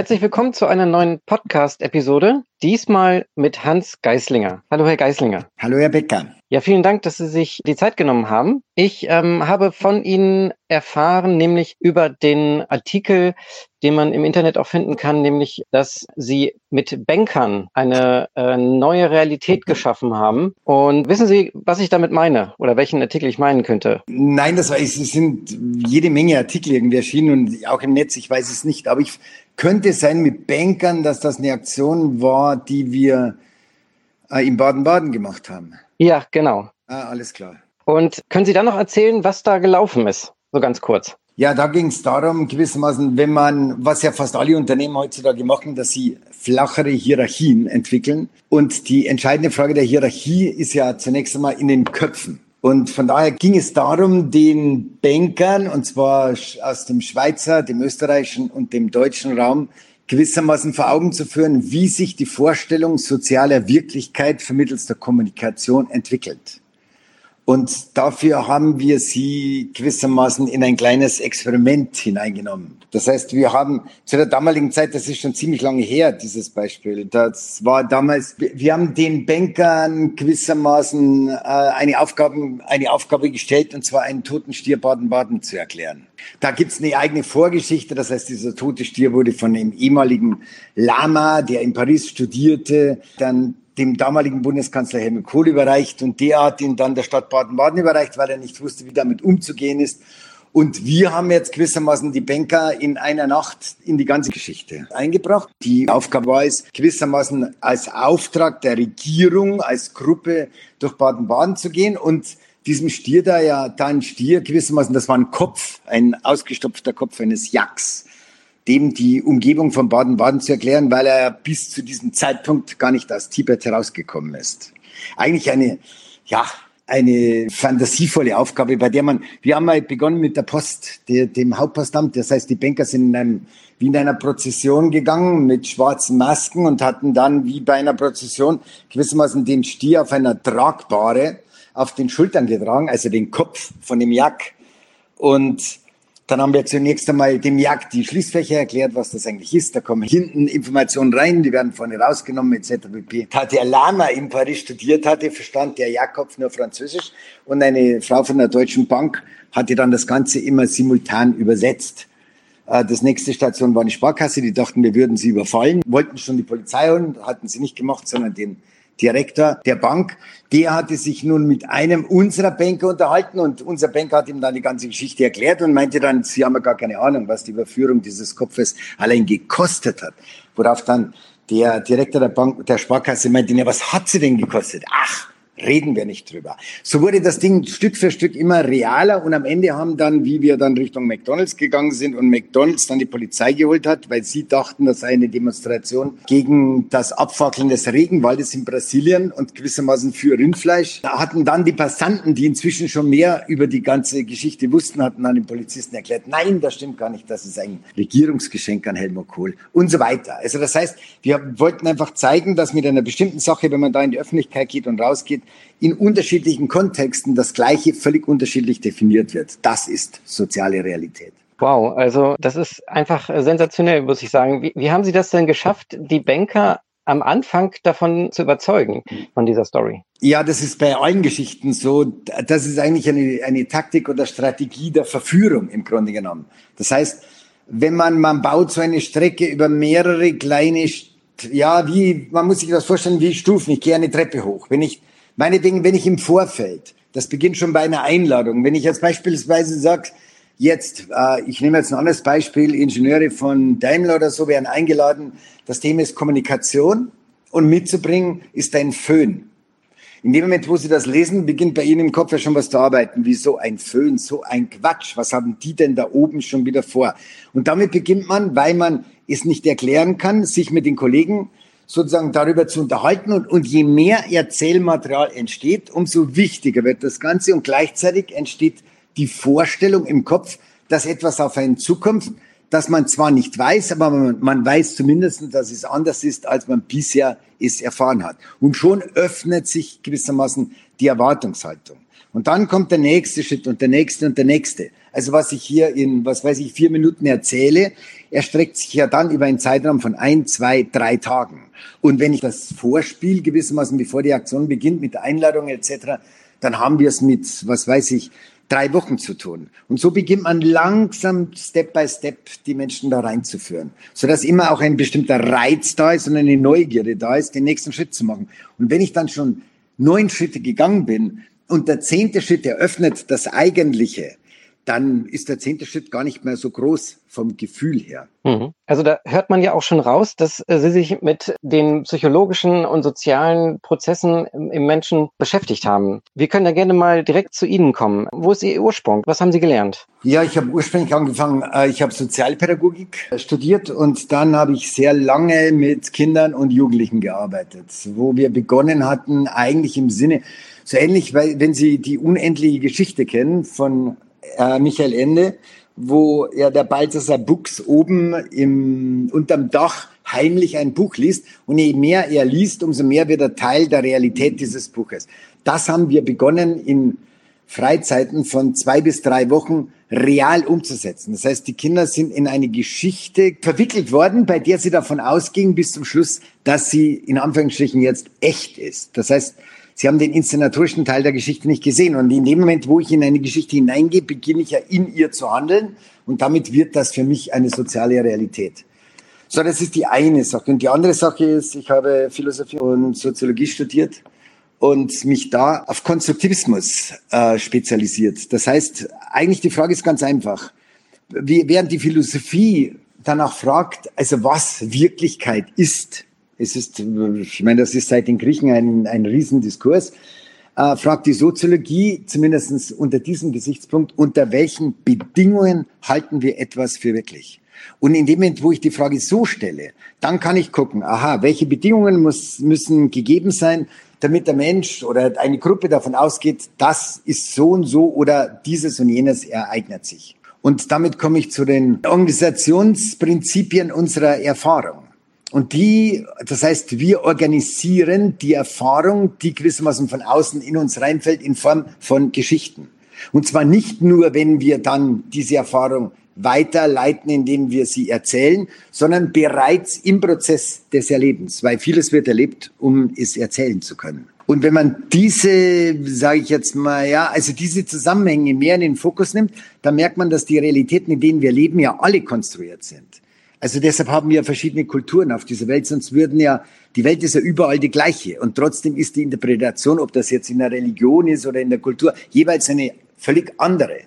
Herzlich willkommen zu einer neuen Podcast-Episode. Diesmal mit Hans Geislinger. Hallo, Herr Geislinger. Hallo, Herr Becker. Ja, vielen Dank, dass Sie sich die Zeit genommen haben. Ich ähm, habe von Ihnen erfahren, nämlich über den Artikel, den man im Internet auch finden kann, nämlich, dass Sie mit Bankern eine äh, neue Realität geschaffen haben. Und wissen Sie, was ich damit meine oder welchen Artikel ich meinen könnte? Nein, das ich. Es sind jede Menge Artikel irgendwie erschienen und auch im Netz. Ich weiß es nicht, aber ich könnte sein mit Bankern, dass das eine Aktion war, die wir äh, in Baden-Baden gemacht haben. Ja, genau. Ah, alles klar. Und können Sie dann noch erzählen, was da gelaufen ist? So ganz kurz. Ja, da ging es darum, gewissermaßen, wenn man, was ja fast alle Unternehmen heutzutage machen, dass sie flachere Hierarchien entwickeln. Und die entscheidende Frage der Hierarchie ist ja zunächst einmal in den Köpfen. Und von daher ging es darum, den Bankern, und zwar aus dem Schweizer, dem österreichischen und dem deutschen Raum, gewissermaßen vor Augen zu führen, wie sich die Vorstellung sozialer Wirklichkeit vermittels der Kommunikation entwickelt. Und dafür haben wir sie gewissermaßen in ein kleines Experiment hineingenommen. Das heißt, wir haben zu der damaligen Zeit, das ist schon ziemlich lange her, dieses Beispiel. Das war damals, wir haben den Bankern gewissermaßen äh, eine, Aufgabe, eine Aufgabe gestellt, und zwar einen toten Stier Baden-Baden zu erklären. Da gibt's eine eigene Vorgeschichte. Das heißt, dieser tote Stier wurde von dem ehemaligen Lama, der in Paris studierte, dann dem damaligen Bundeskanzler Helmut Kohl überreicht und der hat ihn dann der Stadt Baden-Baden überreicht, weil er nicht wusste, wie damit umzugehen ist. Und wir haben jetzt gewissermaßen die Banker in einer Nacht in die ganze Geschichte eingebracht. Die Aufgabe war es, gewissermaßen als Auftrag der Regierung, als Gruppe durch Baden-Baden zu gehen und diesem Stier da ja, da ein Stier gewissermaßen, das war ein Kopf, ein ausgestopfter Kopf eines Jacks dem die Umgebung von Baden-Baden zu erklären, weil er bis zu diesem Zeitpunkt gar nicht aus Tibet herausgekommen ist. Eigentlich eine, ja, eine fantasievolle Aufgabe, bei der man, wir haben mal begonnen mit der Post, der, dem Hauptpostamt, das heißt, die Banker sind in einem, wie in einer Prozession gegangen mit schwarzen Masken und hatten dann, wie bei einer Prozession, gewissermaßen den Stier auf einer Tragbare auf den Schultern getragen, also den Kopf von dem Jack. Und dann haben wir zunächst einmal dem Jagd die Schließfächer erklärt, was das eigentlich ist. Da kommen hinten Informationen rein, die werden vorne rausgenommen etc. pp. Da der Lama in Paris studiert hatte, verstand der Jakob nur Französisch und eine Frau von der Deutschen Bank hatte dann das Ganze immer simultan übersetzt. Äh, das nächste Station war eine Sparkasse, die dachten, wir würden sie überfallen, wollten schon die Polizei holen, hatten sie nicht gemacht, sondern den Direktor der Bank, der hatte sich nun mit einem unserer Banker unterhalten und unser Banker hat ihm dann die ganze Geschichte erklärt und meinte dann, sie haben ja gar keine Ahnung, was die Überführung dieses Kopfes allein gekostet hat. Worauf dann der Direktor der Bank, der Sparkasse meinte, ja, was hat sie denn gekostet? Ach, reden wir nicht drüber. So wurde das Ding Stück für Stück immer realer und am Ende haben dann, wie wir dann Richtung McDonalds gegangen sind und McDonalds dann die Polizei geholt hat, weil sie dachten, das sei eine Demonstration gegen das Abfackeln des Regenwaldes in Brasilien und gewissermaßen für Rindfleisch, da hatten dann die Passanten, die inzwischen schon mehr über die ganze Geschichte wussten, hatten dann den Polizisten erklärt, nein, das stimmt gar nicht, das ist ein Regierungsgeschenk an Helmut Kohl und so weiter. Also das heißt, wir wollten einfach zeigen, dass mit einer bestimmten Sache, wenn man da in die Öffentlichkeit geht und rausgeht, in unterschiedlichen Kontexten das Gleiche völlig unterschiedlich definiert wird. Das ist soziale Realität. Wow, also das ist einfach sensationell, muss ich sagen. Wie, wie haben Sie das denn geschafft, die Banker am Anfang davon zu überzeugen, von dieser Story? Ja, das ist bei allen Geschichten so. Das ist eigentlich eine, eine Taktik oder Strategie der Verführung im Grunde genommen. Das heißt, wenn man, man baut so eine Strecke über mehrere kleine, ja, wie, man muss sich das vorstellen wie Stufen. Ich gehe eine Treppe hoch. Wenn ich Meinetwegen, wenn ich im Vorfeld, das beginnt schon bei einer Einladung, wenn ich jetzt beispielsweise sage, jetzt, äh, ich nehme jetzt ein anderes Beispiel, Ingenieure von Daimler oder so werden eingeladen, das Thema ist Kommunikation und mitzubringen ist ein Föhn. In dem Moment, wo Sie das lesen, beginnt bei Ihnen im Kopf ja schon was zu arbeiten. Wieso ein Föhn, so ein Quatsch? Was haben die denn da oben schon wieder vor? Und damit beginnt man, weil man es nicht erklären kann, sich mit den Kollegen sozusagen darüber zu unterhalten. Und, und je mehr Erzählmaterial entsteht, umso wichtiger wird das Ganze. Und gleichzeitig entsteht die Vorstellung im Kopf, dass etwas auf einen zukommt, dass man zwar nicht weiß, aber man, man weiß zumindest, dass es anders ist, als man bisher es erfahren hat. Und schon öffnet sich gewissermaßen die Erwartungshaltung. Und dann kommt der nächste Schritt und der nächste und der nächste. Also was ich hier in, was weiß ich, vier Minuten erzähle, erstreckt sich ja dann über einen Zeitraum von ein, zwei, drei Tagen. Und wenn ich das Vorspiel gewissermaßen, bevor die Aktion beginnt, mit Einladung etc., dann haben wir es mit, was weiß ich, drei Wochen zu tun. Und so beginnt man langsam, Step by Step, die Menschen da reinzuführen. Sodass immer auch ein bestimmter Reiz da ist und eine Neugierde da ist, den nächsten Schritt zu machen. Und wenn ich dann schon neun Schritte gegangen bin und der zehnte Schritt eröffnet das Eigentliche, dann ist der zehnte Schritt gar nicht mehr so groß vom Gefühl her. Mhm. Also da hört man ja auch schon raus, dass äh, Sie sich mit den psychologischen und sozialen Prozessen im Menschen beschäftigt haben. Wir können da gerne mal direkt zu Ihnen kommen. Wo ist Ihr Ursprung? Was haben Sie gelernt? Ja, ich habe ursprünglich angefangen, äh, ich habe Sozialpädagogik studiert und dann habe ich sehr lange mit Kindern und Jugendlichen gearbeitet, wo wir begonnen hatten, eigentlich im Sinne, so ähnlich, weil wenn Sie die unendliche Geschichte kennen von äh, Michael Ende, wo ja der Balthasar Buchs oben im, unterm Dach heimlich ein Buch liest. Und je mehr er liest, umso mehr wird er Teil der Realität dieses Buches. Das haben wir begonnen in Freizeiten von zwei bis drei Wochen real umzusetzen. Das heißt, die Kinder sind in eine Geschichte verwickelt worden, bei der sie davon ausgingen bis zum Schluss, dass sie in Anführungsstrichen jetzt echt ist. Das heißt, Sie haben den inszenatorischen Teil der Geschichte nicht gesehen. Und in dem Moment, wo ich in eine Geschichte hineingehe, beginne ich ja in ihr zu handeln. Und damit wird das für mich eine soziale Realität. So, das ist die eine Sache. Und die andere Sache ist, ich habe Philosophie und Soziologie studiert und mich da auf Konstruktivismus äh, spezialisiert. Das heißt, eigentlich die Frage ist ganz einfach. Wie, während die Philosophie danach fragt, also was Wirklichkeit ist, es ist, ich meine, das ist seit den Griechen ein, ein Riesendiskurs, äh, fragt die Soziologie zumindest unter diesem Gesichtspunkt, unter welchen Bedingungen halten wir etwas für wirklich? Und in dem Moment, wo ich die Frage so stelle, dann kann ich gucken, aha, welche Bedingungen muss, müssen gegeben sein, damit der Mensch oder eine Gruppe davon ausgeht, das ist so und so oder dieses und jenes ereignet sich. Und damit komme ich zu den Organisationsprinzipien unserer Erfahrung. Und die, das heißt, wir organisieren die Erfahrung, die gewissermaßen von außen in uns reinfällt, in Form von Geschichten. Und zwar nicht nur, wenn wir dann diese Erfahrung weiterleiten, indem wir sie erzählen, sondern bereits im Prozess des Erlebens, weil vieles wird erlebt, um es erzählen zu können. Und wenn man diese, sage ich jetzt mal, ja, also diese Zusammenhänge mehr in den Fokus nimmt, dann merkt man, dass die Realitäten, in denen wir leben, ja alle konstruiert sind. Also deshalb haben wir verschiedene Kulturen auf dieser Welt, sonst würden ja, die Welt ist ja überall die gleiche. Und trotzdem ist die Interpretation, ob das jetzt in der Religion ist oder in der Kultur, jeweils eine völlig andere.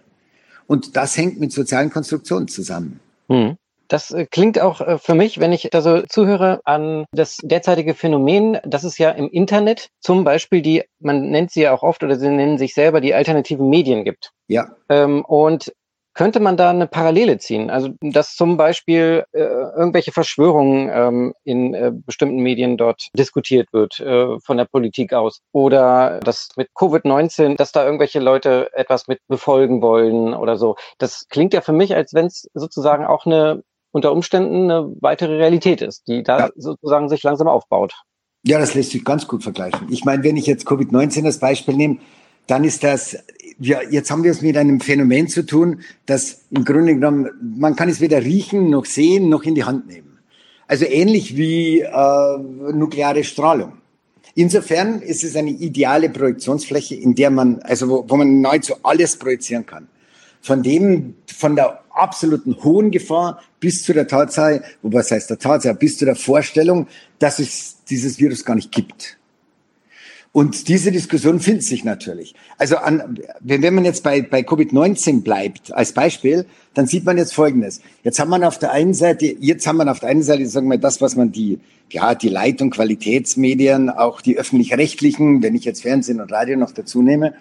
Und das hängt mit sozialen Konstruktionen zusammen. Hm. Das äh, klingt auch äh, für mich, wenn ich da so zuhöre, an das derzeitige Phänomen, dass es ja im Internet zum Beispiel die, man nennt sie ja auch oft oder sie nennen sich selber die alternativen Medien gibt. Ja. Ähm, und könnte man da eine Parallele ziehen? Also, dass zum Beispiel äh, irgendwelche Verschwörungen ähm, in äh, bestimmten Medien dort diskutiert wird, äh, von der Politik aus. Oder dass mit Covid-19, dass da irgendwelche Leute etwas mit befolgen wollen oder so. Das klingt ja für mich, als wenn es sozusagen auch eine unter Umständen eine weitere Realität ist, die da ja. sozusagen sich langsam aufbaut. Ja, das lässt sich ganz gut vergleichen. Ich meine, wenn ich jetzt Covid-19 als Beispiel nehme, dann ist das, ja, jetzt haben wir es mit einem Phänomen zu tun, das im Grunde genommen, man kann es weder riechen, noch sehen, noch in die Hand nehmen. Also ähnlich wie äh, nukleare Strahlung. Insofern ist es eine ideale Projektionsfläche, in der man, also wo, wo man nahezu alles projizieren kann. Von dem, von der absoluten hohen Gefahr bis zu der Tatsache, was heißt der Tatsache, bis zu der Vorstellung, dass es dieses Virus gar nicht gibt. Und diese Diskussion findet sich natürlich. Also an, wenn man jetzt bei, bei Covid-19 bleibt als Beispiel, dann sieht man jetzt Folgendes. Jetzt haben wir auf der einen Seite, jetzt haben wir auf der einen Seite, sagen wir, das, was man die, ja, die Leitung Qualitätsmedien, auch die öffentlich-rechtlichen, wenn ich jetzt Fernsehen und Radio noch dazu nehme,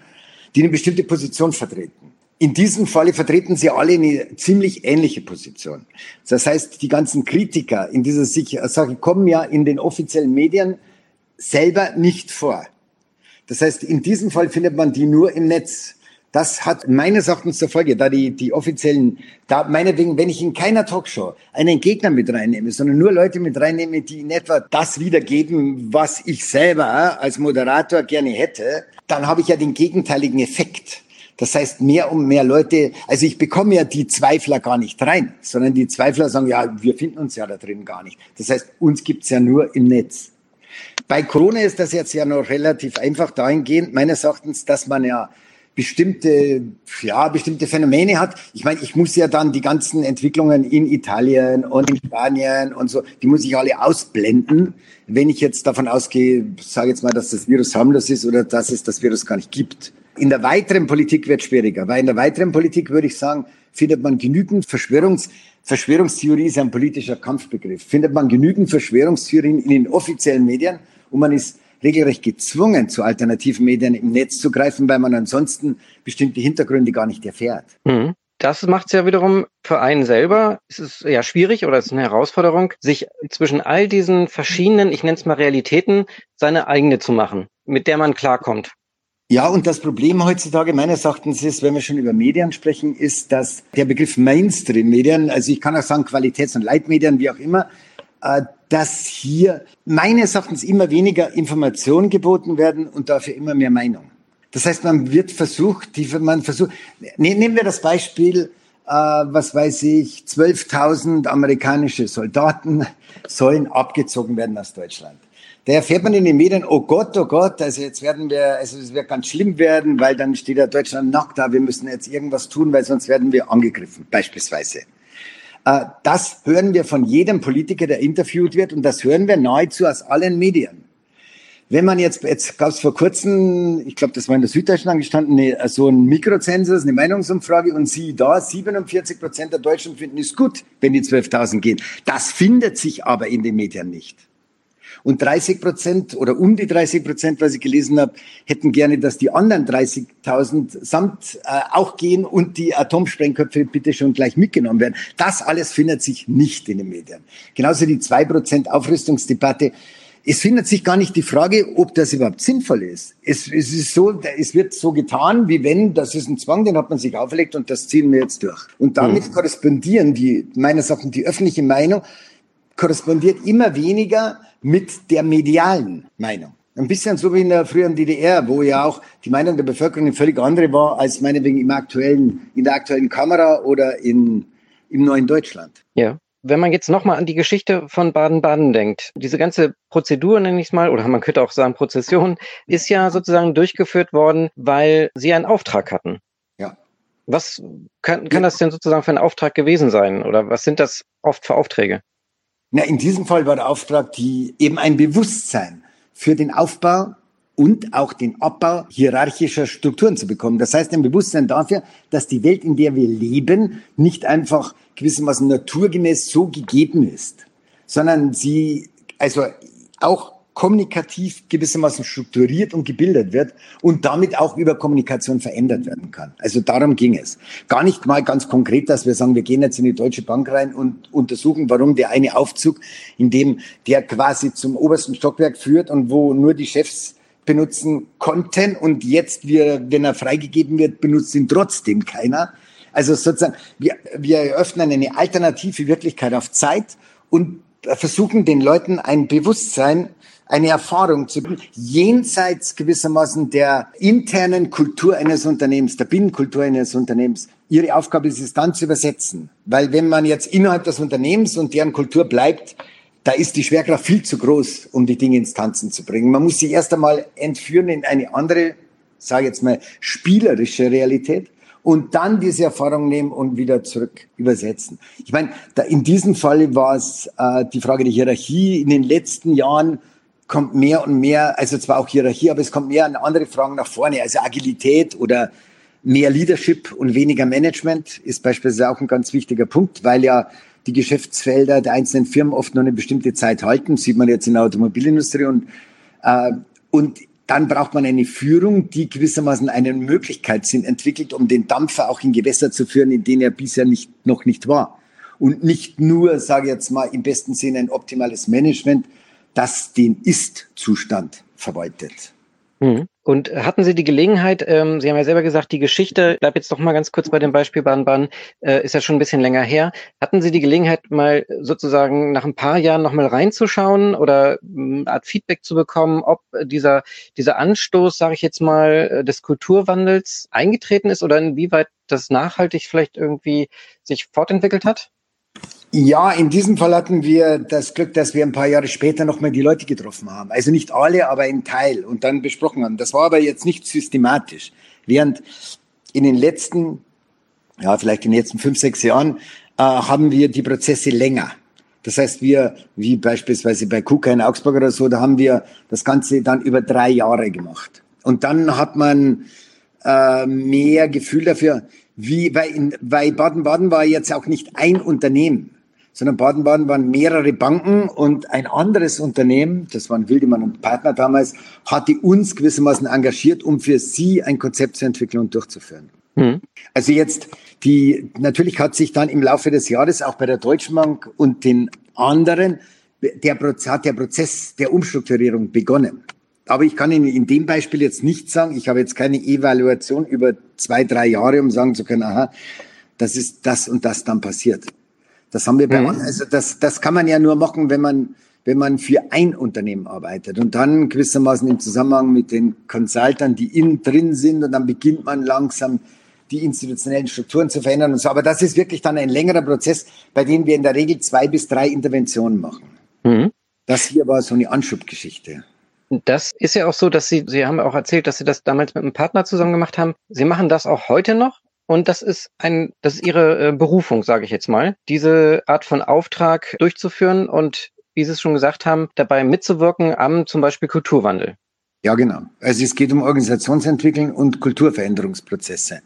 die eine bestimmte Position vertreten. In diesem Falle vertreten sie alle eine ziemlich ähnliche Position. Das heißt, die ganzen Kritiker in dieser Sache kommen ja in den offiziellen Medien selber nicht vor. Das heißt, in diesem Fall findet man die nur im Netz. Das hat meines Erachtens zur Folge, da die, die offiziellen, da meinetwegen, wenn ich in keiner Talkshow einen Gegner mit reinnehme, sondern nur Leute mit reinnehme, die in etwa das wiedergeben, was ich selber als Moderator gerne hätte, dann habe ich ja den gegenteiligen Effekt. Das heißt, mehr und mehr Leute, also ich bekomme ja die Zweifler gar nicht rein, sondern die Zweifler sagen, ja, wir finden uns ja da drin gar nicht. Das heißt, uns gibt's ja nur im Netz. Bei Corona ist das jetzt ja noch relativ einfach dahingehend, meines Erachtens, dass man ja bestimmte, ja, bestimmte Phänomene hat. Ich meine, ich muss ja dann die ganzen Entwicklungen in Italien und in Spanien und so, die muss ich alle ausblenden, wenn ich jetzt davon ausgehe, sage jetzt mal, dass das Virus harmlos ist oder dass es das Virus gar nicht gibt. In der weiteren Politik wird es schwieriger, weil in der weiteren Politik würde ich sagen, findet man genügend Verschwörungs Verschwörungstheorie ist ein politischer Kampfbegriff. Findet man genügend Verschwörungstheorien in den offiziellen Medien und man ist regelrecht gezwungen, zu alternativen Medien im Netz zu greifen, weil man ansonsten bestimmte Hintergründe gar nicht erfährt. Mhm. Das macht es ja wiederum für einen selber. Es ist ja schwierig oder es ist eine Herausforderung, sich zwischen all diesen verschiedenen, ich nenne es mal Realitäten, seine eigene zu machen, mit der man klarkommt. Ja, und das Problem heutzutage meines Erachtens ist, wenn wir schon über Medien sprechen, ist, dass der Begriff Mainstream-Medien, also ich kann auch sagen Qualitäts- und Leitmedien, wie auch immer, äh, dass hier meines Erachtens immer weniger Informationen geboten werden und dafür immer mehr Meinung. Das heißt, man wird versucht, die, man versucht, ne, nehmen wir das Beispiel, äh, was weiß ich, 12.000 amerikanische Soldaten sollen abgezogen werden aus Deutschland. Da erfährt man in den Medien, oh Gott, oh Gott, also jetzt werden wir, also es wird ganz schlimm werden, weil dann steht ja Deutschland nackt da, wir müssen jetzt irgendwas tun, weil sonst werden wir angegriffen, beispielsweise. Äh, das hören wir von jedem Politiker, der interviewt wird, und das hören wir nahezu aus allen Medien. Wenn man jetzt, jetzt gab es vor kurzem, ich glaube, das war in der Süddeutschen angestanden, eine, so ein Mikrozensus, eine Meinungsumfrage, und sie da, 47 Prozent der Deutschen finden es gut, wenn die 12.000 gehen. Das findet sich aber in den Medien nicht. Und 30 Prozent oder um die 30 Prozent, was ich gelesen habe, hätten gerne, dass die anderen 30.000 samt äh, auch gehen und die Atomsprengköpfe bitte schon gleich mitgenommen werden. Das alles findet sich nicht in den Medien. Genauso die 2 Prozent Aufrüstungsdebatte. Es findet sich gar nicht die Frage, ob das überhaupt sinnvoll ist. Es, es ist so, es wird so getan, wie wenn, das ist ein Zwang, den hat man sich auferlegt und das ziehen wir jetzt durch. Und damit mhm. korrespondieren die, meiner Sachen, die öffentliche Meinung korrespondiert immer weniger mit der medialen Meinung. Ein bisschen so wie in der früheren DDR, wo ja auch die Meinung der Bevölkerung eine völlig andere war als meinetwegen im aktuellen, in der aktuellen Kamera oder in, im neuen Deutschland. Ja. Wenn man jetzt nochmal an die Geschichte von Baden-Baden denkt, diese ganze Prozedur, nenne ich es mal, oder man könnte auch sagen Prozession, ist ja sozusagen durchgeführt worden, weil sie einen Auftrag hatten. Ja. Was kann, kann das denn sozusagen für ein Auftrag gewesen sein? Oder was sind das oft für Aufträge? Na, in diesem Fall war der Auftrag, die eben ein Bewusstsein für den Aufbau und auch den Abbau hierarchischer Strukturen zu bekommen. Das heißt, ein Bewusstsein dafür, dass die Welt, in der wir leben, nicht einfach gewissermaßen naturgemäß so gegeben ist, sondern sie also auch kommunikativ gewissermaßen strukturiert und gebildet wird und damit auch über Kommunikation verändert werden kann. Also darum ging es. Gar nicht mal ganz konkret, dass wir sagen, wir gehen jetzt in die Deutsche Bank rein und untersuchen, warum der eine Aufzug, in dem der quasi zum obersten Stockwerk führt und wo nur die Chefs benutzen konnten und jetzt, wir, wenn er freigegeben wird, benutzt ihn trotzdem keiner. Also sozusagen, wir, wir eröffnen eine alternative Wirklichkeit auf Zeit und versuchen den Leuten ein Bewusstsein eine Erfahrung zu tun, jenseits gewissermaßen der internen Kultur eines Unternehmens, der Binnenkultur eines Unternehmens. Ihre Aufgabe ist es dann zu übersetzen. Weil wenn man jetzt innerhalb des Unternehmens und deren Kultur bleibt, da ist die Schwerkraft viel zu groß, um die Dinge ins Tanzen zu bringen. Man muss sie erst einmal entführen in eine andere, sage jetzt mal, spielerische Realität und dann diese Erfahrung nehmen und wieder zurück übersetzen. Ich meine, in diesem Fall war es äh, die Frage der Hierarchie in den letzten Jahren kommt mehr und mehr, also zwar auch Hierarchie, aber es kommt mehr an andere Fragen nach vorne, also Agilität oder mehr Leadership und weniger Management ist beispielsweise auch ein ganz wichtiger Punkt, weil ja die Geschäftsfelder der einzelnen Firmen oft noch eine bestimmte Zeit halten, sieht man jetzt in der Automobilindustrie. Und, äh, und dann braucht man eine Führung, die gewissermaßen einen Möglichkeitssinn entwickelt, um den Dampfer auch in Gewässer zu führen, in denen er bisher nicht, noch nicht war. Und nicht nur, sage ich jetzt mal, im besten Sinne ein optimales Management, das den Ist-Zustand verwaltet. Mhm. Und hatten Sie die Gelegenheit, ähm, Sie haben ja selber gesagt, die Geschichte, bleib jetzt doch mal ganz kurz bei dem Beispiel Baden-Baden, äh, ist ja schon ein bisschen länger her. Hatten Sie die Gelegenheit, mal sozusagen nach ein paar Jahren nochmal reinzuschauen oder eine Art Feedback zu bekommen, ob dieser, dieser Anstoß, sage ich jetzt mal, äh, des Kulturwandels eingetreten ist oder inwieweit das nachhaltig vielleicht irgendwie sich fortentwickelt hat? Ja, in diesem Fall hatten wir das Glück, dass wir ein paar Jahre später nochmal die Leute getroffen haben. Also nicht alle, aber ein Teil und dann besprochen haben. Das war aber jetzt nicht systematisch. Während in den letzten, ja, vielleicht in den letzten fünf, sechs Jahren, äh, haben wir die Prozesse länger. Das heißt, wir, wie beispielsweise bei KUKA in Augsburg oder so, da haben wir das Ganze dann über drei Jahre gemacht. Und dann hat man äh, mehr Gefühl dafür, wie, weil, in, weil Baden-Baden war jetzt auch nicht ein Unternehmen sondern Baden-Baden waren mehrere Banken und ein anderes Unternehmen, das waren Wildemann und Partner damals, hatte uns gewissermaßen engagiert, um für sie ein Konzept zu entwickeln und durchzuführen. Mhm. Also jetzt, die, natürlich hat sich dann im Laufe des Jahres auch bei der Deutschen Bank und den anderen der, hat der Prozess der Umstrukturierung begonnen. Aber ich kann Ihnen in dem Beispiel jetzt nicht sagen, ich habe jetzt keine Evaluation über zwei, drei Jahre, um sagen zu können, aha, das ist das und das dann passiert. Das haben wir bei mhm. uns, also das, das kann man ja nur machen, wenn man, wenn man für ein Unternehmen arbeitet und dann gewissermaßen im Zusammenhang mit den Consultern, die innen drin sind und dann beginnt man langsam die institutionellen Strukturen zu verändern und so. Aber das ist wirklich dann ein längerer Prozess, bei dem wir in der Regel zwei bis drei Interventionen machen. Mhm. Das hier war so eine Anschubgeschichte. Das ist ja auch so, dass Sie, Sie haben auch erzählt, dass Sie das damals mit einem Partner zusammen gemacht haben. Sie machen das auch heute noch? Und das ist ein, das ist ihre äh, Berufung, sage ich jetzt mal, diese Art von Auftrag durchzuführen und, wie Sie es schon gesagt haben, dabei mitzuwirken am zum Beispiel Kulturwandel. Ja, genau. Also es geht um Organisationsentwicklung und Kulturveränderungsprozesse.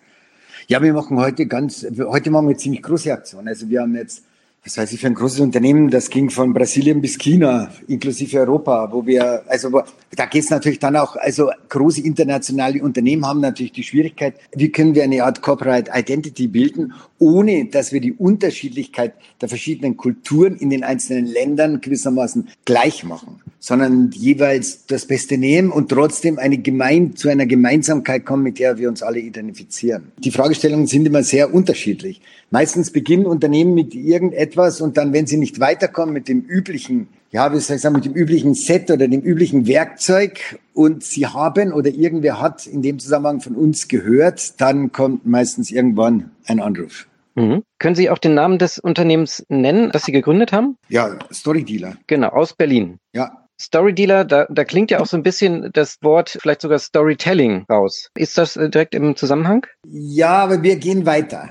Ja, wir machen heute ganz, heute machen wir ziemlich große Aktionen. Also wir haben jetzt was weiß ich, für ein großes Unternehmen, das ging von Brasilien bis China, inklusive Europa, wo wir, also wo, da geht es natürlich dann auch, also große internationale Unternehmen haben natürlich die Schwierigkeit, wie können wir eine Art Corporate Identity bilden, ohne dass wir die Unterschiedlichkeit der verschiedenen Kulturen in den einzelnen Ländern gewissermaßen gleich machen, sondern jeweils das Beste nehmen und trotzdem eine gemein, zu einer Gemeinsamkeit kommen, mit der wir uns alle identifizieren. Die Fragestellungen sind immer sehr unterschiedlich. Meistens beginnen Unternehmen mit irgendetwas und dann, wenn sie nicht weiterkommen mit dem üblichen, ja, wie soll ich sagen, mit dem üblichen Set oder dem üblichen Werkzeug und sie haben oder irgendwer hat in dem Zusammenhang von uns gehört, dann kommt meistens irgendwann ein Anruf. Mhm. Können Sie auch den Namen des Unternehmens nennen, das Sie gegründet haben? Ja, Story Dealer. Genau, aus Berlin. Ja. Story Dealer, da, da klingt ja auch so ein bisschen das Wort, vielleicht sogar Storytelling raus. Ist das äh, direkt im Zusammenhang? Ja, aber wir gehen weiter.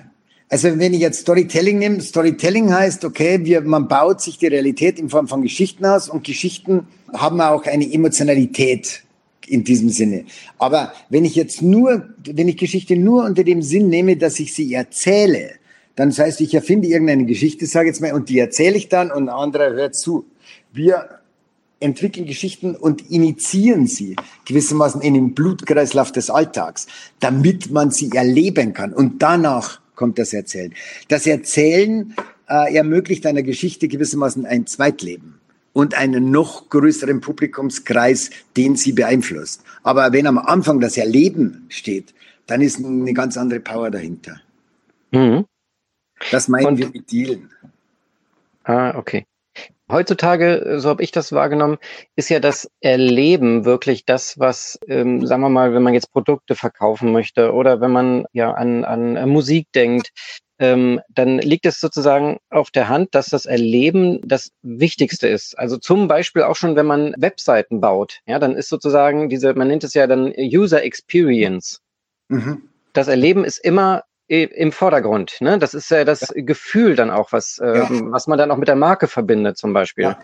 Also wenn ich jetzt Storytelling nehme, Storytelling heißt, okay, wir, man baut sich die Realität in Form von Geschichten aus und Geschichten haben auch eine Emotionalität in diesem Sinne. Aber wenn ich jetzt nur, wenn ich Geschichte nur unter dem Sinn nehme, dass ich sie erzähle, dann das heißt, ich erfinde irgendeine Geschichte, sage jetzt mal, und die erzähle ich dann und ein anderer hört zu. Wir entwickeln Geschichten und initiieren sie gewissermaßen in den Blutkreislauf des Alltags, damit man sie erleben kann und danach kommt das Erzählen. Das Erzählen äh, ermöglicht einer Geschichte gewissermaßen ein Zweitleben und einen noch größeren Publikumskreis, den sie beeinflusst. Aber wenn am Anfang das Erleben steht, dann ist eine ganz andere Power dahinter. Mhm. Das meinen und, wir mit Dealen. Ah, okay. Heutzutage, so habe ich das wahrgenommen, ist ja das Erleben wirklich das, was, ähm, sagen wir mal, wenn man jetzt Produkte verkaufen möchte oder wenn man ja an, an Musik denkt, ähm, dann liegt es sozusagen auf der Hand, dass das Erleben das Wichtigste ist. Also zum Beispiel auch schon, wenn man Webseiten baut, ja, dann ist sozusagen diese, man nennt es ja dann User Experience. Mhm. Das Erleben ist immer im Vordergrund. Ne? Das ist ja das ja. Gefühl dann auch, was, äh, ja. was man dann auch mit der Marke verbindet zum Beispiel. Ja.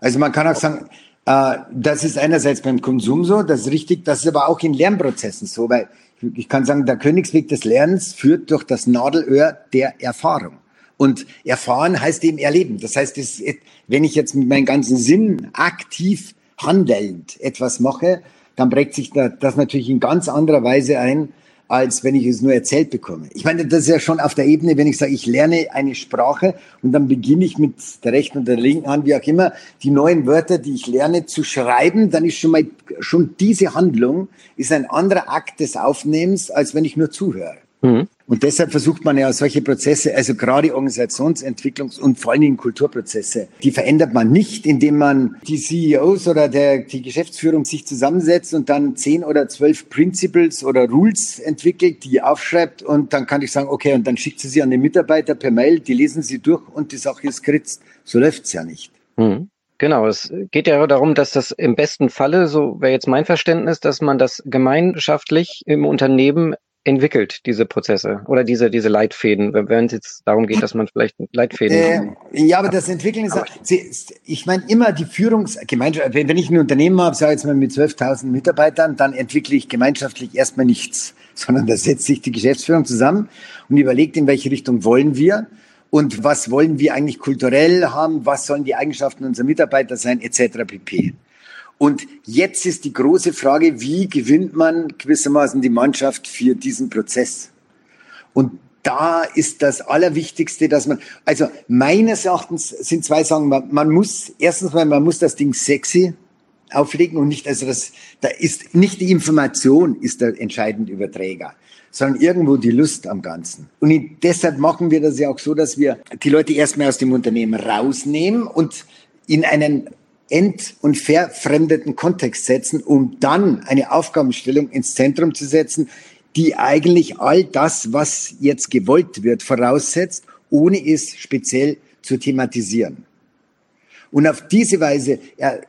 Also man kann auch sagen, äh, das ist einerseits beim Konsum so, das ist richtig, das ist aber auch in Lernprozessen so, weil ich kann sagen, der Königsweg des Lernens führt durch das Nadelöhr der Erfahrung. Und erfahren heißt eben erleben. Das heißt, wenn ich jetzt mit meinem ganzen Sinn aktiv handelnd etwas mache, dann prägt sich das natürlich in ganz anderer Weise ein, als wenn ich es nur erzählt bekomme. Ich meine, das ist ja schon auf der Ebene, wenn ich sage, ich lerne eine Sprache und dann beginne ich mit der rechten und der linken Hand, wie auch immer, die neuen Wörter, die ich lerne, zu schreiben, dann ist schon mal, schon diese Handlung ist ein anderer Akt des Aufnehmens, als wenn ich nur zuhöre. Mhm. Und deshalb versucht man ja solche Prozesse, also gerade Organisationsentwicklungs- und vor allen Dingen Kulturprozesse, die verändert man nicht, indem man die CEOs oder der, die Geschäftsführung sich zusammensetzt und dann zehn oder zwölf Principles oder Rules entwickelt, die aufschreibt und dann kann ich sagen, okay, und dann schickt sie sie an den Mitarbeiter per Mail, die lesen sie durch und die Sache ist geritzt. So läuft's ja nicht. Hm. Genau, es geht ja darum, dass das im besten Falle, so wäre jetzt mein Verständnis, dass man das gemeinschaftlich im Unternehmen entwickelt, diese Prozesse oder diese, diese Leitfäden, wenn es jetzt darum geht, dass man vielleicht Leitfäden. Äh, ja, aber das Entwickeln ist, ich meine immer die Führungsgemeinschaft, wenn ich ein Unternehmen habe, sage ich jetzt mal mit 12.000 Mitarbeitern, dann entwickle ich gemeinschaftlich erstmal nichts, sondern da setzt sich die Geschäftsführung zusammen und überlegt, in welche Richtung wollen wir und was wollen wir eigentlich kulturell haben, was sollen die Eigenschaften unserer Mitarbeiter sein, etc. pp. Und jetzt ist die große Frage, wie gewinnt man gewissermaßen die Mannschaft für diesen Prozess? Und da ist das Allerwichtigste, dass man, also meines Erachtens sind zwei Sachen, man, man muss, erstens mal, man muss das Ding sexy auflegen und nicht, also das, da ist nicht die Information ist der entscheidende Überträger, sondern irgendwo die Lust am Ganzen. Und deshalb machen wir das ja auch so, dass wir die Leute erstmal aus dem Unternehmen rausnehmen und in einen ent- und verfremdeten Kontext setzen, um dann eine Aufgabenstellung ins Zentrum zu setzen, die eigentlich all das, was jetzt gewollt wird, voraussetzt, ohne es speziell zu thematisieren. Und auf diese Weise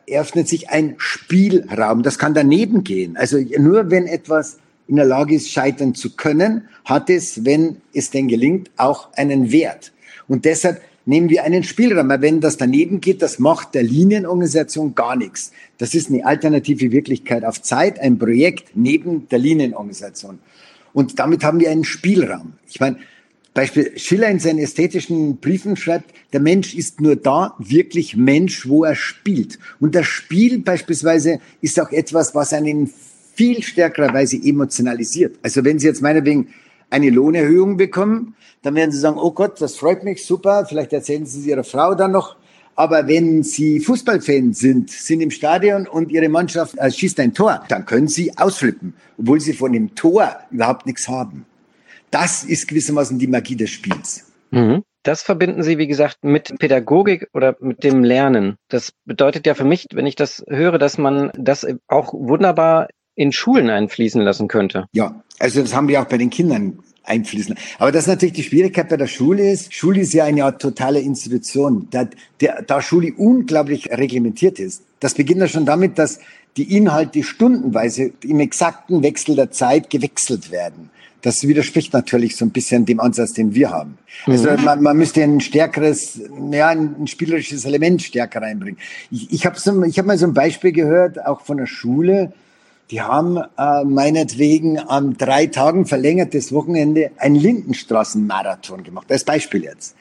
eröffnet sich ein Spielraum. Das kann daneben gehen. Also nur wenn etwas in der Lage ist, scheitern zu können, hat es, wenn es denn gelingt, auch einen Wert. Und deshalb nehmen wir einen Spielraum. Weil wenn das daneben geht, das macht der Linienorganisation gar nichts. Das ist eine alternative Wirklichkeit auf Zeit, ein Projekt neben der Linienorganisation. Und damit haben wir einen Spielraum. Ich meine, Beispiel Schiller in seinen ästhetischen Briefen schreibt, der Mensch ist nur da wirklich Mensch, wo er spielt. Und das Spiel beispielsweise ist auch etwas, was einen viel stärkerer Weise emotionalisiert. Also wenn Sie jetzt meinetwegen eine Lohnerhöhung bekommen, dann werden sie sagen, oh Gott, das freut mich, super, vielleicht erzählen sie es ihrer Frau dann noch. Aber wenn Sie Fußballfans sind, sind im Stadion und Ihre Mannschaft äh, schießt ein Tor, dann können Sie ausflippen, obwohl Sie von dem Tor überhaupt nichts haben. Das ist gewissermaßen die Magie des Spiels. Mhm. Das verbinden Sie, wie gesagt, mit Pädagogik oder mit dem Lernen. Das bedeutet ja für mich, wenn ich das höre, dass man das auch wunderbar in Schulen einfließen lassen könnte. Ja, also das haben wir auch bei den Kindern einfließen. Aber das ist natürlich die Schwierigkeit bei der Schule ist. Schule ist ja eine Art totale Institution, da, der, da Schule unglaublich reglementiert ist. Das beginnt ja schon damit, dass die Inhalte stundenweise im exakten Wechsel der Zeit gewechselt werden. Das widerspricht natürlich so ein bisschen dem Ansatz, den wir haben. Also mhm. man, man müsste ein stärkeres, ja, ein spielerisches Element stärker reinbringen. Ich, ich habe so, ich hab mal so ein Beispiel gehört, auch von der Schule, die haben äh, meinetwegen an drei Tagen verlängertes Wochenende einen Lindenstraßenmarathon gemacht. Als Beispiel jetzt.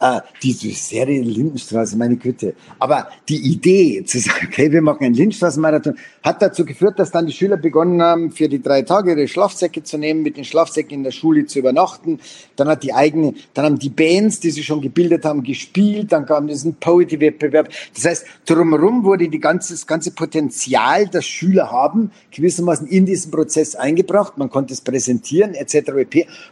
Äh, diese Serie Lindenstraße, meine Güte. Aber die Idee zu sagen, okay, wir machen einen Lindenstraßenmarathon, hat dazu geführt, dass dann die Schüler begonnen haben, für die drei Tage ihre Schlafsäcke zu nehmen, mit den Schlafsäcken in der Schule zu übernachten. Dann hat die eigene, dann haben die Bands, die sie schon gebildet haben, gespielt. Dann kam diesen Poetry-Wettbewerb. Das heißt, drumherum wurde die ganze, das ganze Potenzial, das Schüler haben, gewissermaßen in diesen Prozess eingebracht. Man konnte es präsentieren, etc.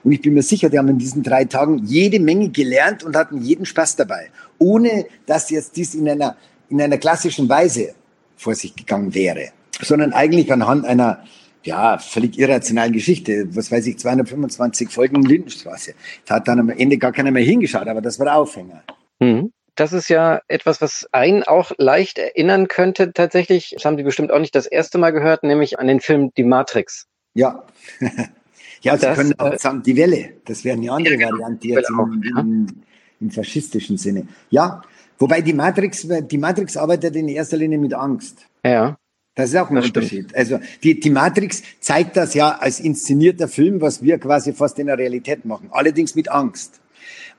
Und ich bin mir sicher, die haben in diesen drei Tagen jede Menge gelernt und hatten hatten jeden Spaß dabei, ohne dass jetzt dies in einer, in einer klassischen Weise vor sich gegangen wäre, sondern eigentlich anhand einer ja, völlig irrationalen Geschichte. Was weiß ich, 225 Folgen Lindenstraße. Da hat dann am Ende gar keiner mehr hingeschaut, aber das war der Aufhänger. Mhm. Das ist ja etwas, was einen auch leicht erinnern könnte. Tatsächlich, das haben Sie bestimmt auch nicht das erste Mal gehört, nämlich an den Film Die Matrix. Ja. ja, Sie das, können auch äh, sagen, die Welle. Das wäre eine andere ja, genau. Variante jetzt in, in, im faschistischen Sinne. Ja, wobei die Matrix, die Matrix arbeitet in erster Linie mit Angst. Ja. Das ist auch ein Unterschied. Stimmt. Also die, die Matrix zeigt das ja als inszenierter Film, was wir quasi fast in der Realität machen. Allerdings mit Angst.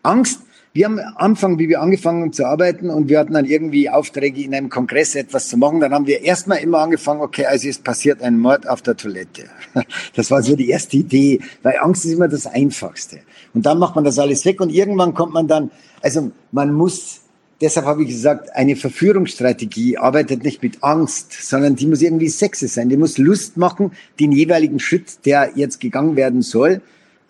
Angst Wir haben am Anfang, wie wir angefangen haben zu arbeiten und wir hatten dann irgendwie Aufträge in einem Kongress etwas zu machen, dann haben wir erstmal immer angefangen, okay, also es passiert ein Mord auf der Toilette. Das war so die erste Idee, weil Angst ist immer das Einfachste. Und dann macht man das alles weg und irgendwann kommt man dann, also man muss Deshalb habe ich gesagt, eine Verführungsstrategie arbeitet nicht mit Angst, sondern die muss irgendwie sexy sein. Die muss Lust machen, den jeweiligen Schritt, der jetzt gegangen werden soll,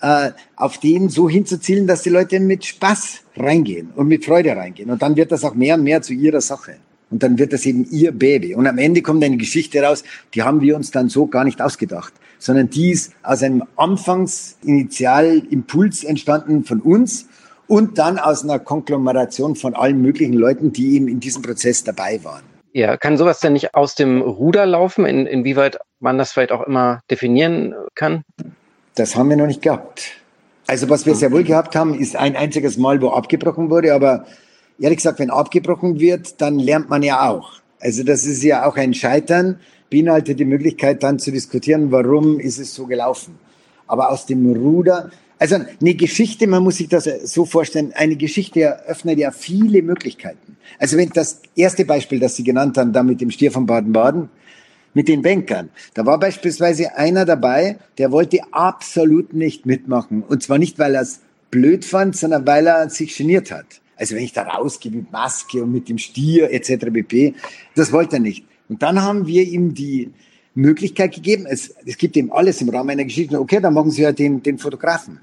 äh, auf den so hinzuzielen, dass die Leute mit Spaß reingehen und mit Freude reingehen. Und dann wird das auch mehr und mehr zu ihrer Sache. Und dann wird das eben ihr Baby. Und am Ende kommt eine Geschichte raus, die haben wir uns dann so gar nicht ausgedacht, sondern die ist aus einem Anfangsinitialimpuls entstanden von uns und dann aus einer Konglomeration von allen möglichen Leuten, die eben in diesem Prozess dabei waren. Ja, kann sowas denn nicht aus dem Ruder laufen, in, inwieweit man das vielleicht auch immer definieren kann? Das haben wir noch nicht gehabt. Also was wir sehr wohl gehabt haben, ist ein einziges Mal, wo abgebrochen wurde, aber ehrlich gesagt, wenn abgebrochen wird, dann lernt man ja auch. Also das ist ja auch ein Scheitern, beinhaltet die Möglichkeit dann zu diskutieren, warum ist es so gelaufen. Aber aus dem Ruder, also eine Geschichte, man muss sich das so vorstellen, eine Geschichte eröffnet ja viele Möglichkeiten. Also wenn das erste Beispiel, das Sie genannt haben, da mit dem Stier von Baden-Baden, mit den Bankern, da war beispielsweise einer dabei, der wollte absolut nicht mitmachen. Und zwar nicht, weil er es blöd fand, sondern weil er sich geniert hat. Also wenn ich da rausgehe mit Maske und mit dem Stier etc. pp., das wollte er nicht. Und dann haben wir ihm die Möglichkeit gegeben, es, es gibt ihm alles im Rahmen einer Geschichte, okay, dann machen Sie ja den, den Fotografen.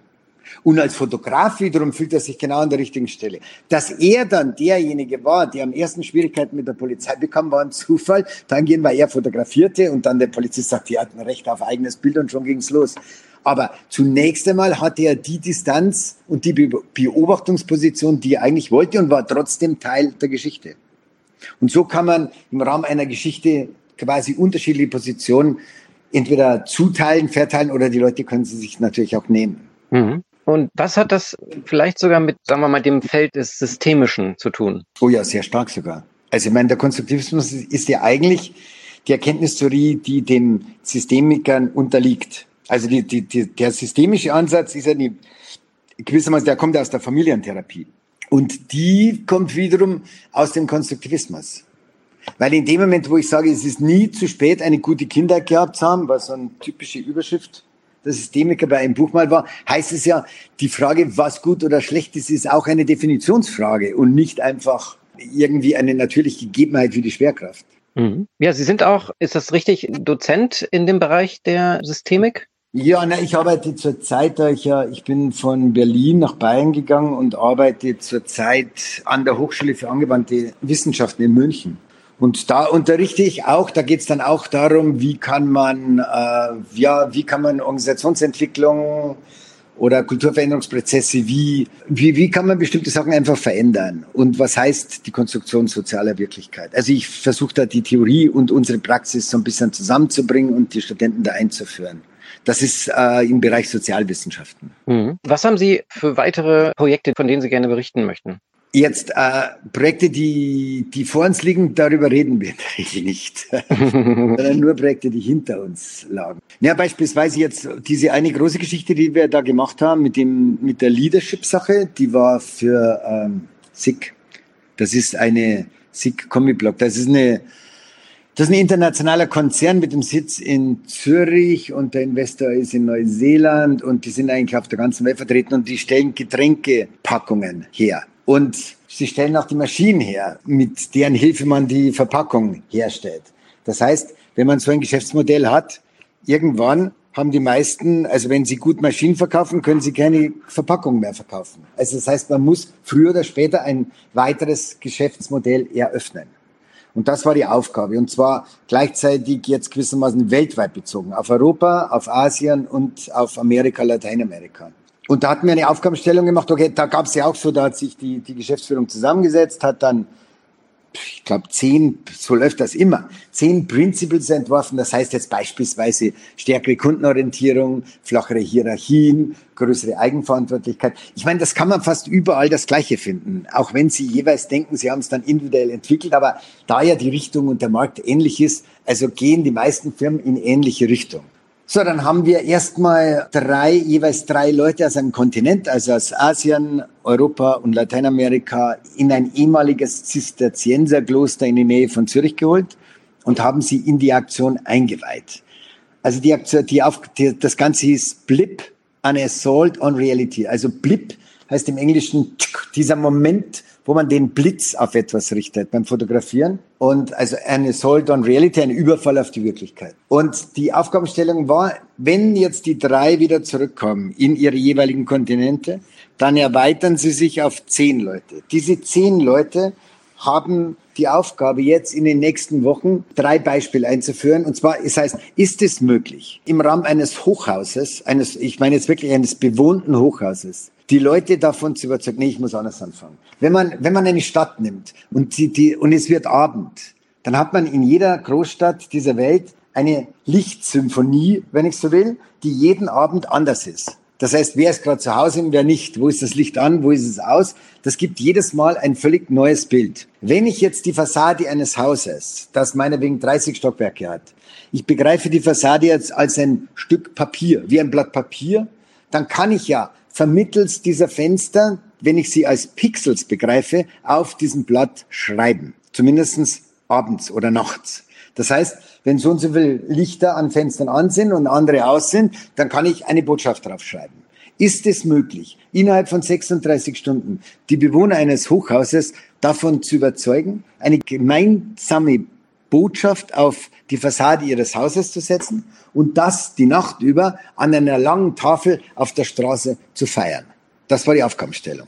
Und als Fotograf wiederum fühlt er sich genau an der richtigen Stelle. Dass er dann derjenige war, der am ersten Schwierigkeiten mit der Polizei bekam, war ein Zufall. Dann gehen, weil er fotografierte und dann der Polizist sagt, die hatten Recht auf eigenes Bild und schon ging's los. Aber zunächst einmal hatte er die Distanz und die Beobachtungsposition, die er eigentlich wollte und war trotzdem Teil der Geschichte. Und so kann man im Rahmen einer Geschichte quasi unterschiedliche Positionen entweder zuteilen, verteilen oder die Leute können sie sich natürlich auch nehmen. Mhm. Und was hat das vielleicht sogar mit, sagen wir mal, dem Feld des Systemischen zu tun? Oh ja, sehr stark sogar. Also ich meine, der Konstruktivismus ist ja eigentlich die Erkenntnistheorie, die den Systemikern unterliegt. Also die, die, die, der systemische Ansatz ist ja die, gewissermaßen, der kommt aus der Familientherapie. Und die kommt wiederum aus dem Konstruktivismus. Weil in dem Moment, wo ich sage, es ist nie zu spät, eine gute Kindheit gehabt zu haben, was so eine typische Überschrift der Systemiker bei einem Buch mal war, heißt es ja, die Frage, was gut oder schlecht ist, ist auch eine Definitionsfrage und nicht einfach irgendwie eine natürliche Gegebenheit wie die Schwerkraft. Mhm. Ja, Sie sind auch, ist das richtig, Dozent in dem Bereich der Systemik? Ja, na, ich arbeite zurzeit, da ich ja, ich bin von Berlin nach Bayern gegangen und arbeite zurzeit an der Hochschule für angewandte Wissenschaften in München. Und da unterrichte ich auch, da geht es dann auch darum, wie kann man, äh, ja, wie kann man Organisationsentwicklung oder Kulturveränderungsprozesse, wie, wie, wie kann man bestimmte Sachen einfach verändern? Und was heißt die Konstruktion sozialer Wirklichkeit? Also ich versuche da die Theorie und unsere Praxis so ein bisschen zusammenzubringen und die Studenten da einzuführen. Das ist äh, im Bereich Sozialwissenschaften. Mhm. Was haben Sie für weitere Projekte, von denen Sie gerne berichten möchten? Jetzt äh, Projekte, die, die vor uns liegen, darüber reden wir nicht, sondern nur Projekte, die hinter uns lagen. Ja, beispielsweise jetzt diese eine große Geschichte, die wir da gemacht haben mit dem mit der Leadership-Sache, die war für ähm, SICK. Das ist eine SICK Comic Blog. Das ist eine das ist ein internationaler Konzern mit dem Sitz in Zürich und der Investor ist in Neuseeland und die sind eigentlich auf der ganzen Welt vertreten und die stellen Getränkepackungen her. Und sie stellen auch die Maschinen her, mit deren Hilfe man die Verpackung herstellt. Das heißt, wenn man so ein Geschäftsmodell hat, irgendwann haben die meisten, also wenn sie gut Maschinen verkaufen, können sie keine Verpackung mehr verkaufen. Also das heißt, man muss früher oder später ein weiteres Geschäftsmodell eröffnen. Und das war die Aufgabe. Und zwar gleichzeitig jetzt gewissermaßen weltweit bezogen. Auf Europa, auf Asien und auf Amerika, Lateinamerika. Und da hatten wir eine Aufgabenstellung gemacht, okay, da gab es ja auch so, da hat sich die, die Geschäftsführung zusammengesetzt, hat dann, ich glaube, zehn, so läuft das immer, zehn Principles entworfen. Das heißt jetzt beispielsweise stärkere Kundenorientierung, flachere Hierarchien, größere Eigenverantwortlichkeit. Ich meine, das kann man fast überall das Gleiche finden, auch wenn Sie jeweils denken, Sie haben es dann individuell entwickelt. Aber da ja die Richtung und der Markt ähnlich ist, also gehen die meisten Firmen in ähnliche Richtung. So, dann haben wir erstmal drei, jeweils drei Leute aus einem Kontinent, also aus Asien, Europa und Lateinamerika, in ein ehemaliges Zisterzienserkloster in die Nähe von Zürich geholt und haben sie in die Aktion eingeweiht. Also die Aktion, die auf, die, das Ganze hieß Blip, an Assault on Reality. Also Blip heißt im Englischen dieser Moment, wo man den Blitz auf etwas richtet beim Fotografieren. Und also ein Assault on Reality, ein Überfall auf die Wirklichkeit. Und die Aufgabenstellung war, wenn jetzt die drei wieder zurückkommen in ihre jeweiligen Kontinente, dann erweitern sie sich auf zehn Leute. Diese zehn Leute haben die Aufgabe, jetzt in den nächsten Wochen drei Beispiele einzuführen. Und zwar, es heißt, ist es möglich, im Rahmen eines Hochhauses, eines, ich meine jetzt wirklich eines bewohnten Hochhauses, die Leute davon zu überzeugen, nee, ich muss anders anfangen. Wenn man, wenn man eine Stadt nimmt und, die, die, und es wird Abend, dann hat man in jeder Großstadt dieser Welt eine Lichtsymphonie, wenn ich so will, die jeden Abend anders ist. Das heißt, wer ist gerade zu Hause und wer nicht? Wo ist das Licht an? Wo ist es aus? Das gibt jedes Mal ein völlig neues Bild. Wenn ich jetzt die Fassade eines Hauses, das meinetwegen 30 Stockwerke hat, ich begreife die Fassade jetzt als ein Stück Papier, wie ein Blatt Papier, dann kann ich ja vermittels dieser Fenster, wenn ich sie als Pixels begreife, auf diesem Blatt schreiben. Zumindestens abends oder nachts. Das heißt, wenn so und so viele Lichter an Fenstern an sind und andere aus sind, dann kann ich eine Botschaft draufschreiben. Ist es möglich, innerhalb von 36 Stunden die Bewohner eines Hochhauses davon zu überzeugen, eine gemeinsame Botschaft auf die Fassade ihres Hauses zu setzen und das die Nacht über an einer langen Tafel auf der Straße zu feiern. Das war die Aufgabenstellung.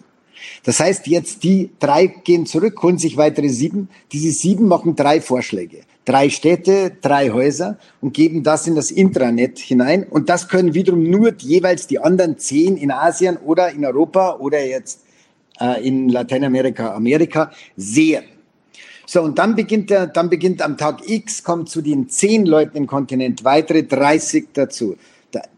Das heißt, jetzt die drei gehen zurück, holen sich weitere sieben. Diese sieben machen drei Vorschläge. Drei Städte, drei Häuser und geben das in das Intranet hinein. Und das können wiederum nur jeweils die anderen zehn in Asien oder in Europa oder jetzt äh, in Lateinamerika, Amerika sehen. So, und dann beginnt er, dann beginnt am Tag X, kommt zu den zehn Leuten im Kontinent weitere 30 dazu.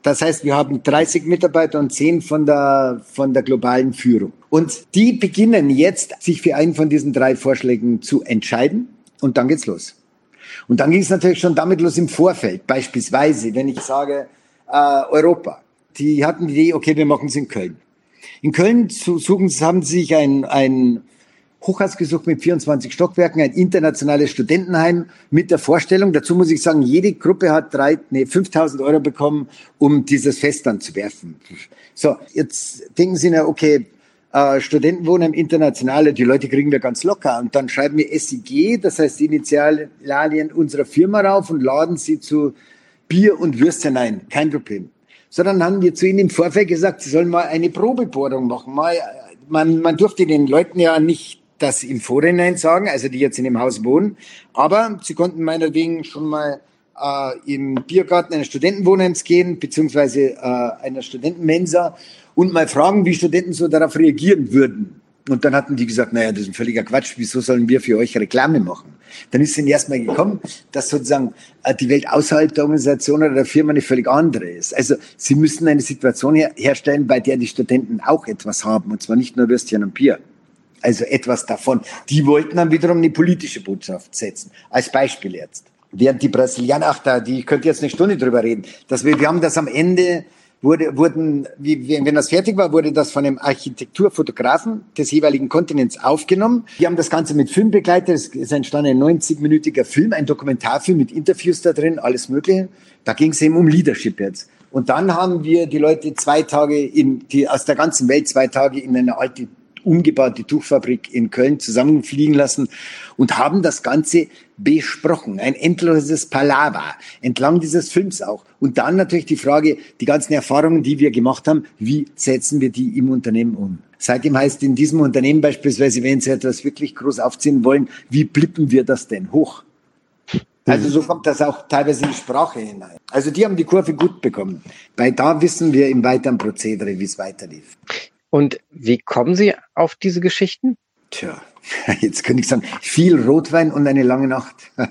Das heißt, wir haben 30 Mitarbeiter und 10 von der, von der globalen Führung. Und die beginnen jetzt, sich für einen von diesen drei Vorschlägen zu entscheiden. Und dann geht's los. Und dann ging es natürlich schon damit los im Vorfeld. Beispielsweise, wenn ich sage, äh, Europa. Die hatten die Idee, okay, wir machen es in Köln. In Köln suchen, haben sie sich ein, ein Hochhaus gesucht mit 24 Stockwerken, ein internationales Studentenheim mit der Vorstellung. Dazu muss ich sagen, jede Gruppe hat drei, nee, 5000 Euro bekommen, um dieses Fest dann zu werfen. So, jetzt denken Sie ja, okay, äh, Studentenwohnheim internationale, die Leute kriegen wir ganz locker. Und dann schreiben wir SIG, das heißt die Initialien unserer Firma rauf und laden sie zu Bier und Würstchen ein. Kein Problem. So, dann haben wir zu ihnen im Vorfeld gesagt, sie sollen mal eine Probebohrung machen. Mal, man, man durfte den Leuten ja nicht das im Vorhinein sagen, also die jetzt in dem Haus wohnen. Aber sie konnten meinetwegen schon mal äh, im Biergarten eines Studentenwohnheims gehen, beziehungsweise äh, einer Studentenmensa und mal fragen, wie Studenten so darauf reagieren würden. Und dann hatten die gesagt, naja, das ist ein völliger Quatsch, wieso sollen wir für euch Reklame machen? Dann ist ihnen erstmal gekommen, dass sozusagen äh, die Welt außerhalb der Organisation oder der Firma eine völlig andere ist. Also sie müssen eine Situation her herstellen, bei der die Studenten auch etwas haben, und zwar nicht nur Würstchen und Bier also etwas davon. Die wollten dann wiederum eine politische Botschaft setzen. Als Beispiel jetzt. Während die Brasilianer, ach da, die könnt jetzt eine Stunde drüber reden, dass wir, wir haben das am Ende, wurde, wurden, wie, wenn das fertig war, wurde das von einem Architekturfotografen des jeweiligen Kontinents aufgenommen. Die haben das Ganze mit Film begleitet. Es ist entstand ein 90-minütiger Film, ein Dokumentarfilm mit Interviews da drin, alles Mögliche. Da ging es eben um Leadership jetzt. Und dann haben wir die Leute zwei Tage in, die aus der ganzen Welt zwei Tage in eine alte umgebaute Tuchfabrik in Köln zusammenfliegen lassen und haben das Ganze besprochen. Ein endloses Palaver entlang dieses Films auch. Und dann natürlich die Frage, die ganzen Erfahrungen, die wir gemacht haben, wie setzen wir die im Unternehmen um? Seitdem heißt in diesem Unternehmen beispielsweise, wenn Sie etwas wirklich groß aufziehen wollen, wie blippen wir das denn hoch? Also so kommt das auch teilweise in die Sprache hinein. Also die haben die Kurve gut bekommen. Bei da wissen wir im weiteren Prozedere, wie es weiterlief. Und wie kommen Sie auf diese Geschichten? Tja, jetzt könnte ich sagen, viel Rotwein und eine lange Nacht.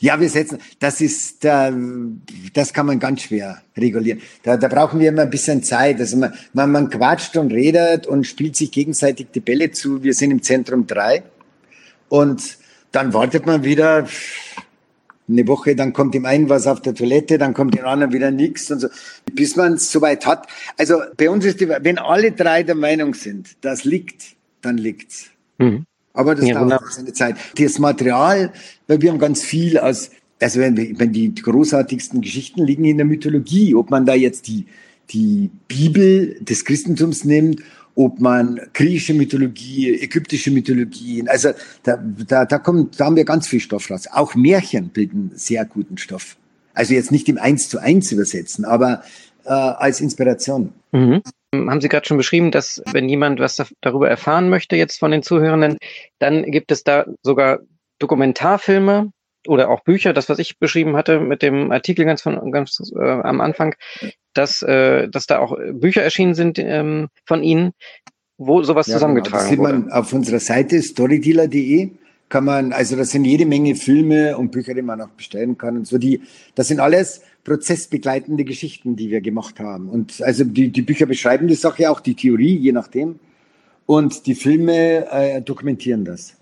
ja, wir setzen, das ist, das kann man ganz schwer regulieren. Da, da brauchen wir immer ein bisschen Zeit. Also man, man, man quatscht und redet und spielt sich gegenseitig die Bälle zu. Wir sind im Zentrum drei und dann wartet man wieder eine Woche, dann kommt dem einen was auf der Toilette, dann kommt dem anderen wieder nichts und so, bis man es soweit hat. Also bei uns ist die, wenn alle drei der Meinung sind, das liegt, dann liegt's. Mhm. Aber das ja, dauert seine Zeit. Das Material, weil wir haben ganz viel aus, also wenn, wenn die großartigsten Geschichten liegen in der Mythologie, ob man da jetzt die, die Bibel des Christentums nimmt ob man griechische Mythologie, ägyptische Mythologien, also da, da, da, kommt, da haben wir ganz viel Stoff raus. Auch Märchen bilden sehr guten Stoff. Also jetzt nicht im Eins zu eins übersetzen, aber äh, als Inspiration. Mhm. Haben Sie gerade schon beschrieben, dass wenn jemand was darüber erfahren möchte jetzt von den Zuhörenden, dann gibt es da sogar Dokumentarfilme oder auch Bücher, das was ich beschrieben hatte mit dem Artikel ganz von ganz äh, am Anfang, dass, äh, dass da auch Bücher erschienen sind ähm, von Ihnen, wo sowas ja, zusammengetragen genau. das sieht man auf unserer Seite storydealer.de kann man, also das sind jede Menge Filme und Bücher, die man auch bestellen kann und so. Die, das sind alles prozessbegleitende Geschichten, die wir gemacht haben. Und also die, die Bücher beschreiben die Sache auch, die Theorie, je nachdem. Und die Filme äh, dokumentieren das.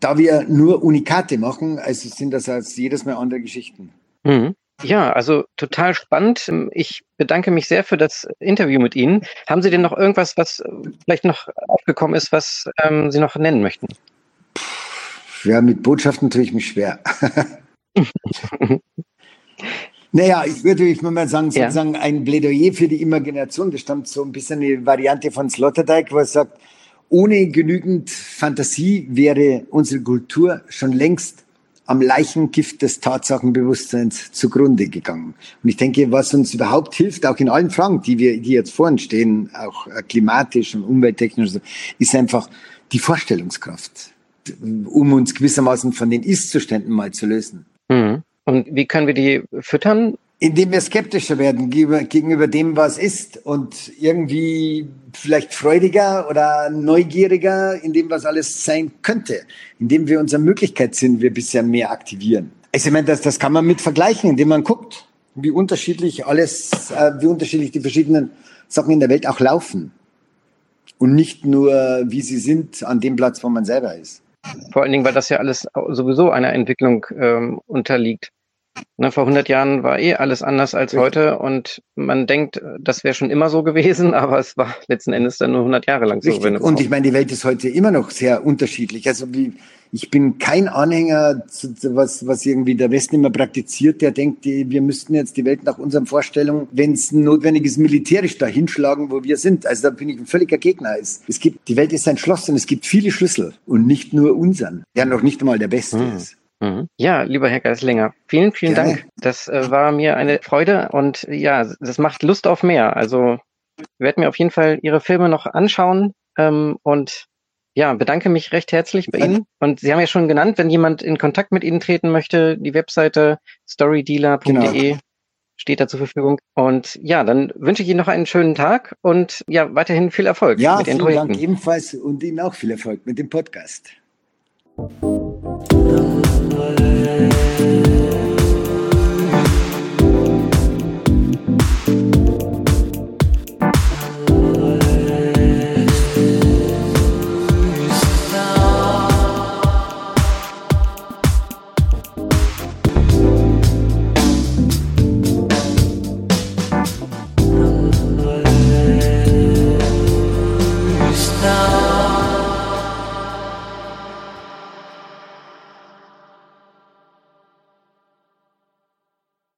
Da wir nur Unikate machen, also sind das als jedes Mal andere Geschichten. Mhm. Ja, also total spannend. Ich bedanke mich sehr für das Interview mit Ihnen. Haben Sie denn noch irgendwas, was vielleicht noch aufgekommen ist, was ähm, Sie noch nennen möchten? Ja, mit Botschaften tue ich mich schwer. naja, ich würde ich mal sagen, sozusagen ja. ein Plädoyer für die Imagination. Das stammt so ein bisschen eine Variante von Sloterdijk, wo er sagt, ohne genügend Fantasie wäre unsere Kultur schon längst am Leichengift des Tatsachenbewusstseins zugrunde gegangen. Und ich denke, was uns überhaupt hilft, auch in allen Fragen, die wir, die jetzt vorhin stehen, auch äh, klimatisch und umwelttechnisch, ist einfach die Vorstellungskraft, um uns gewissermaßen von den Ist-Zuständen mal zu lösen. Mhm. Und wie können wir die füttern? Indem wir skeptischer werden gegenüber dem, was ist und irgendwie vielleicht freudiger oder neugieriger in dem, was alles sein könnte, indem wir unsere Möglichkeitssinn wir bisher mehr aktivieren. Ich meine, das, das kann man mit vergleichen, indem man guckt, wie unterschiedlich alles, äh, wie unterschiedlich die verschiedenen Sachen in der Welt auch laufen. Und nicht nur, wie sie sind an dem Platz, wo man selber ist. Vor allen Dingen, weil das ja alles sowieso einer Entwicklung ähm, unterliegt. Ne, vor 100 Jahren war eh alles anders als heute und man denkt, das wäre schon immer so gewesen, aber es war letzten Endes dann nur 100 Jahre lang Richtig. so. Und ich meine, die Welt ist heute immer noch sehr unterschiedlich. Also wie, ich bin kein Anhänger, was, was irgendwie der Westen immer praktiziert, der denkt, wir müssten jetzt die Welt nach unseren Vorstellungen, wenn es notwendig ist, militärisch dahinschlagen, wo wir sind. Also da bin ich ein völliger Gegner. Es, es gibt, die Welt ist ein Schloss und es gibt viele Schlüssel und nicht nur unseren, der noch nicht einmal der beste hm. ist. Mhm. Ja, lieber Herr Geislinger, vielen, vielen Gerne. Dank. Das äh, war mir eine Freude und ja, das macht Lust auf mehr. Also ich werde mir auf jeden Fall Ihre Filme noch anschauen ähm, und ja, bedanke mich recht herzlich bei Ihnen. Und Sie haben ja schon genannt, wenn jemand in Kontakt mit Ihnen treten möchte, die Webseite storydealer.de genau. steht da zur Verfügung. Und ja, dann wünsche ich Ihnen noch einen schönen Tag und ja, weiterhin viel Erfolg ja, mit vielen. Dank ebenfalls und Ihnen auch viel Erfolg mit dem Podcast. Thank you.